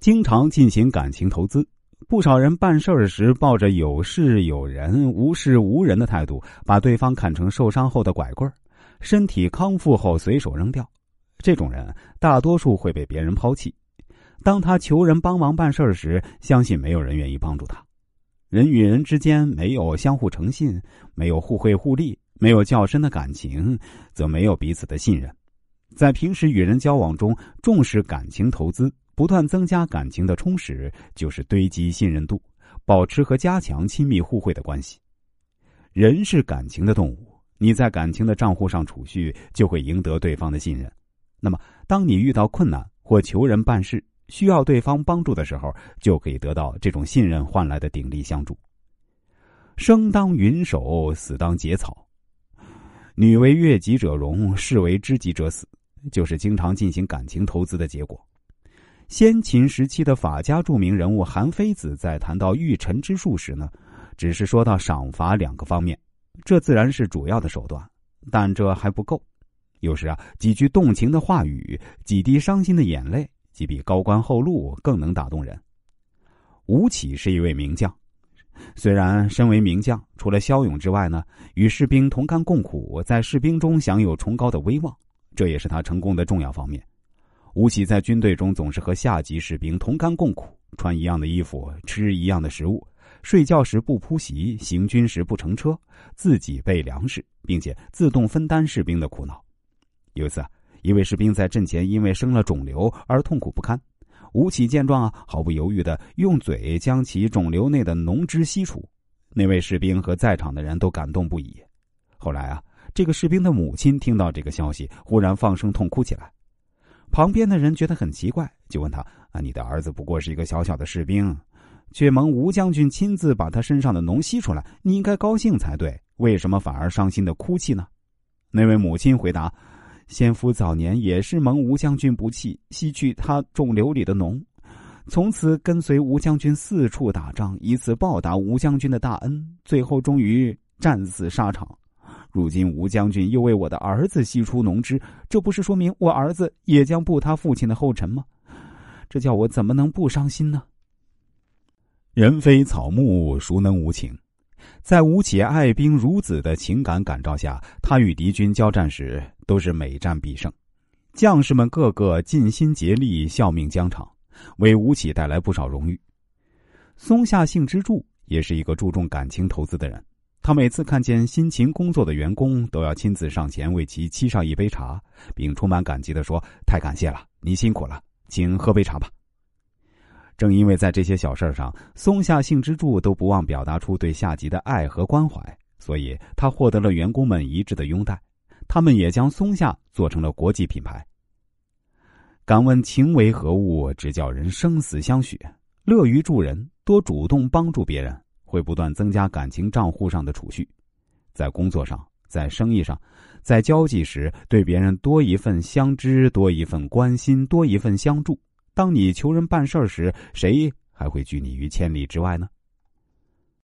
经常进行感情投资，不少人办事儿时抱着有事有人、无事无人的态度，把对方看成受伤后的拐棍儿，身体康复后随手扔掉。这种人大多数会被别人抛弃。当他求人帮忙办事儿时，相信没有人愿意帮助他。人与人之间没有相互诚信，没有互惠互利，没有较深的感情，则没有彼此的信任。在平时与人交往中，重视感情投资。不断增加感情的充实，就是堆积信任度，保持和加强亲密互惠的关系。人是感情的动物，你在感情的账户上储蓄，就会赢得对方的信任。那么，当你遇到困难或求人办事，需要对方帮助的时候，就可以得到这种信任换来的鼎力相助。生当云手，死当节草。女为悦己者容，士为知己者死，就是经常进行感情投资的结果。先秦时期的法家著名人物韩非子在谈到育臣之术时呢，只是说到赏罚两个方面，这自然是主要的手段，但这还不够。有时啊，几句动情的话语，几滴伤心的眼泪，几笔高官厚禄更能打动人。吴起是一位名将，虽然身为名将，除了骁勇之外呢，与士兵同甘共苦，在士兵中享有崇高的威望，这也是他成功的重要方面。吴起在军队中总是和下级士兵同甘共苦，穿一样的衣服，吃一样的食物，睡觉时不铺席，行军时不乘车，自己备粮食，并且自动分担士兵的苦恼。有一次，一位士兵在阵前因为生了肿瘤而痛苦不堪，吴起见状啊，毫不犹豫的用嘴将其肿瘤内的脓汁吸出。那位士兵和在场的人都感动不已。后来啊，这个士兵的母亲听到这个消息，忽然放声痛哭起来。旁边的人觉得很奇怪，就问他：“啊，你的儿子不过是一个小小的士兵，却蒙吴将军亲自把他身上的脓吸出来，你应该高兴才对，为什么反而伤心的哭泣呢？”那位母亲回答：“先夫早年也是蒙吴将军不弃，吸去他肿瘤里的脓，从此跟随吴将军四处打仗，以此报答吴将军的大恩，最后终于战死沙场。”如今吴将军又为我的儿子吸出脓汁，这不是说明我儿子也将步他父亲的后尘吗？这叫我怎么能不伤心呢？人非草木，孰能无情？在吴起爱兵如子的情感感召下，他与敌军交战时都是每战必胜，将士们个个尽心竭力，效命疆场，为吴起带来不少荣誉。松下幸之助也是一个注重感情投资的人。他每次看见辛勤工作的员工，都要亲自上前为其沏上一杯茶，并充满感激的说：“太感谢了，你辛苦了，请喝杯茶吧。”正因为在这些小事上，松下幸之助都不忘表达出对下级的爱和关怀，所以他获得了员工们一致的拥戴。他们也将松下做成了国际品牌。敢问情为何物？只叫人生死相许。乐于助人，多主动帮助别人。会不断增加感情账户上的储蓄，在工作上，在生意上，在交际时，对别人多一份相知，多一份关心，多一份相助。当你求人办事时，谁还会拒你于千里之外呢？